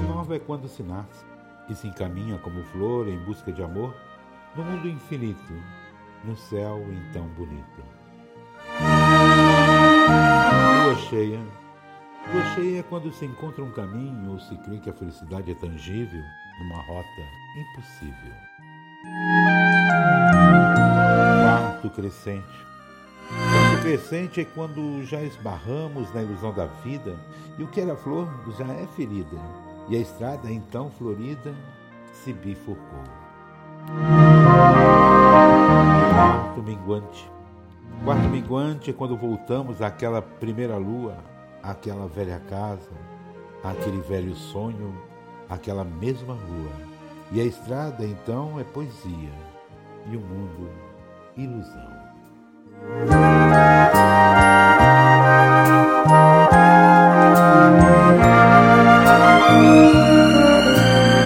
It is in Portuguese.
nova é quando se nasce e se encaminha como flor em busca de amor no mundo infinito, no céu então bonito. Lua cheia. Lua cheia é quando se encontra um caminho ou se crê que a felicidade é tangível numa rota impossível. Quarto crescente. Quarto crescente é quando já esbarramos na ilusão da vida e o que era flor já é ferida, e a estrada então florida se bifurcou. Quarto minguante. Quarto minguante é quando voltamos àquela primeira lua, àquela velha casa, àquele velho sonho, àquela mesma rua. E a estrada então é poesia e o mundo ilusão.